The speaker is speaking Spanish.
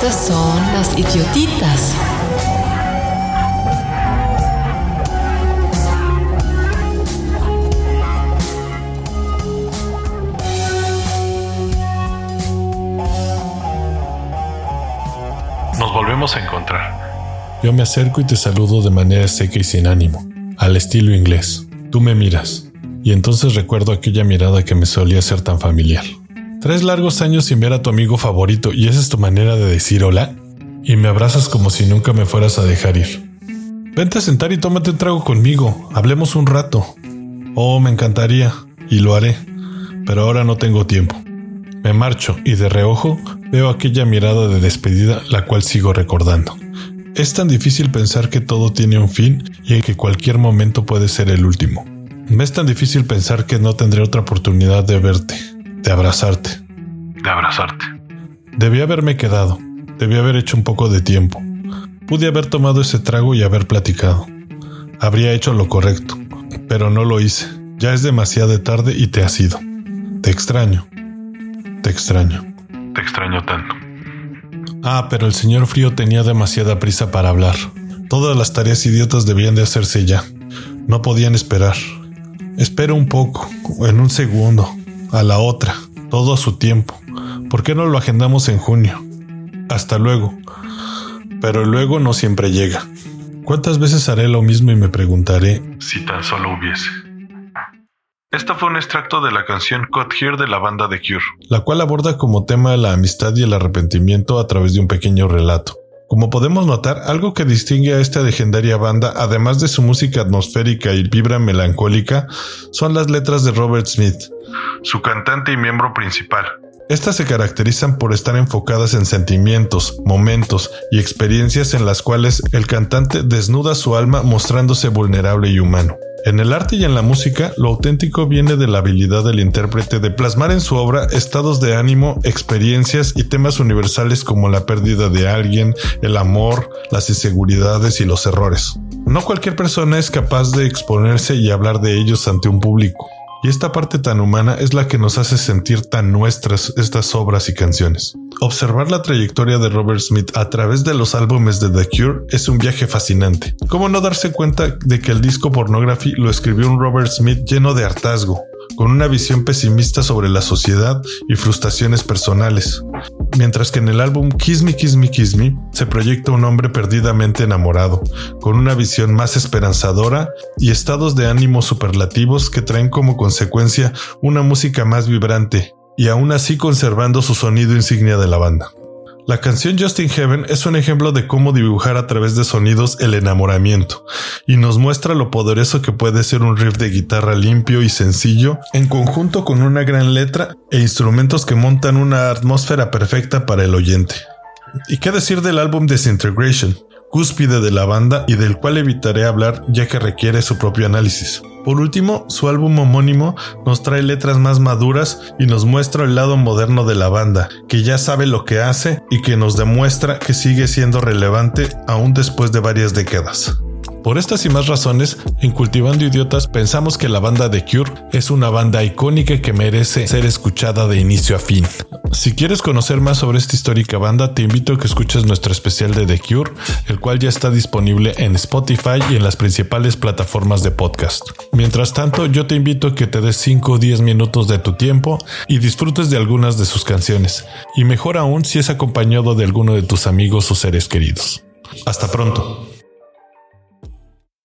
Las idiotitas. Nos volvemos a encontrar. Yo me acerco y te saludo de manera seca y sin ánimo, al estilo inglés. Tú me miras, y entonces recuerdo aquella mirada que me solía ser tan familiar. Tres largos años sin ver a tu amigo favorito y esa es tu manera de decir hola. Y me abrazas como si nunca me fueras a dejar ir. Vente a sentar y tómate un trago conmigo. Hablemos un rato. Oh, me encantaría, y lo haré. Pero ahora no tengo tiempo. Me marcho y de reojo veo aquella mirada de despedida la cual sigo recordando. Es tan difícil pensar que todo tiene un fin y en que cualquier momento puede ser el último. Me es tan difícil pensar que no tendré otra oportunidad de verte, de abrazarte. De abrazarte. Debí haberme quedado, debí haber hecho un poco de tiempo. Pude haber tomado ese trago y haber platicado. Habría hecho lo correcto, pero no lo hice. Ya es demasiado tarde y te has ido. Te extraño. Te extraño. Te extraño tanto. Ah, pero el señor Frío tenía demasiada prisa para hablar. Todas las tareas idiotas debían de hacerse ya. No podían esperar. Espero un poco, en un segundo, a la otra, todo a su tiempo. ¿Por qué no lo agendamos en junio? Hasta luego. Pero luego no siempre llega. ¿Cuántas veces haré lo mismo y me preguntaré Si tan solo hubiese. Esta fue un extracto de la canción Cut Here de la banda The Cure. la cual aborda como tema la amistad y el arrepentimiento a través de un pequeño relato. Como podemos notar, algo que distingue a esta legendaria banda, además de su música atmosférica y vibra melancólica, son las letras de Robert Smith. Su cantante y miembro principal. Estas se caracterizan por estar enfocadas en sentimientos, momentos y experiencias en las cuales el cantante desnuda su alma mostrándose vulnerable y humano. En el arte y en la música, lo auténtico viene de la habilidad del intérprete de plasmar en su obra estados de ánimo, experiencias y temas universales como la pérdida de alguien, el amor, las inseguridades y los errores. No cualquier persona es capaz de exponerse y hablar de ellos ante un público. Y esta parte tan humana es la que nos hace sentir tan nuestras estas obras y canciones. Observar la trayectoria de Robert Smith a través de los álbumes de The Cure es un viaje fascinante. ¿Cómo no darse cuenta de que el disco Pornography lo escribió un Robert Smith lleno de hartazgo, con una visión pesimista sobre la sociedad y frustraciones personales? Mientras que en el álbum Kiss Me, Kiss Me, Kiss Me se proyecta un hombre perdidamente enamorado, con una visión más esperanzadora y estados de ánimo superlativos que traen como consecuencia una música más vibrante y aún así conservando su sonido insignia de la banda. La canción Just in Heaven es un ejemplo de cómo dibujar a través de sonidos el enamoramiento y nos muestra lo poderoso que puede ser un riff de guitarra limpio y sencillo en conjunto con una gran letra e instrumentos que montan una atmósfera perfecta para el oyente. ¿Y qué decir del álbum Disintegration? Cúspide de la banda y del cual evitaré hablar ya que requiere su propio análisis. Por último, su álbum homónimo nos trae letras más maduras y nos muestra el lado moderno de la banda, que ya sabe lo que hace y que nos demuestra que sigue siendo relevante aún después de varias décadas. Por estas y más razones, en Cultivando Idiotas pensamos que la banda de Cure es una banda icónica que merece ser escuchada de inicio a fin. Si quieres conocer más sobre esta histórica banda, te invito a que escuches nuestro especial de The Cure, el cual ya está disponible en Spotify y en las principales plataformas de podcast. Mientras tanto, yo te invito a que te des 5 o 10 minutos de tu tiempo y disfrutes de algunas de sus canciones, y mejor aún si es acompañado de alguno de tus amigos o seres queridos. Hasta pronto.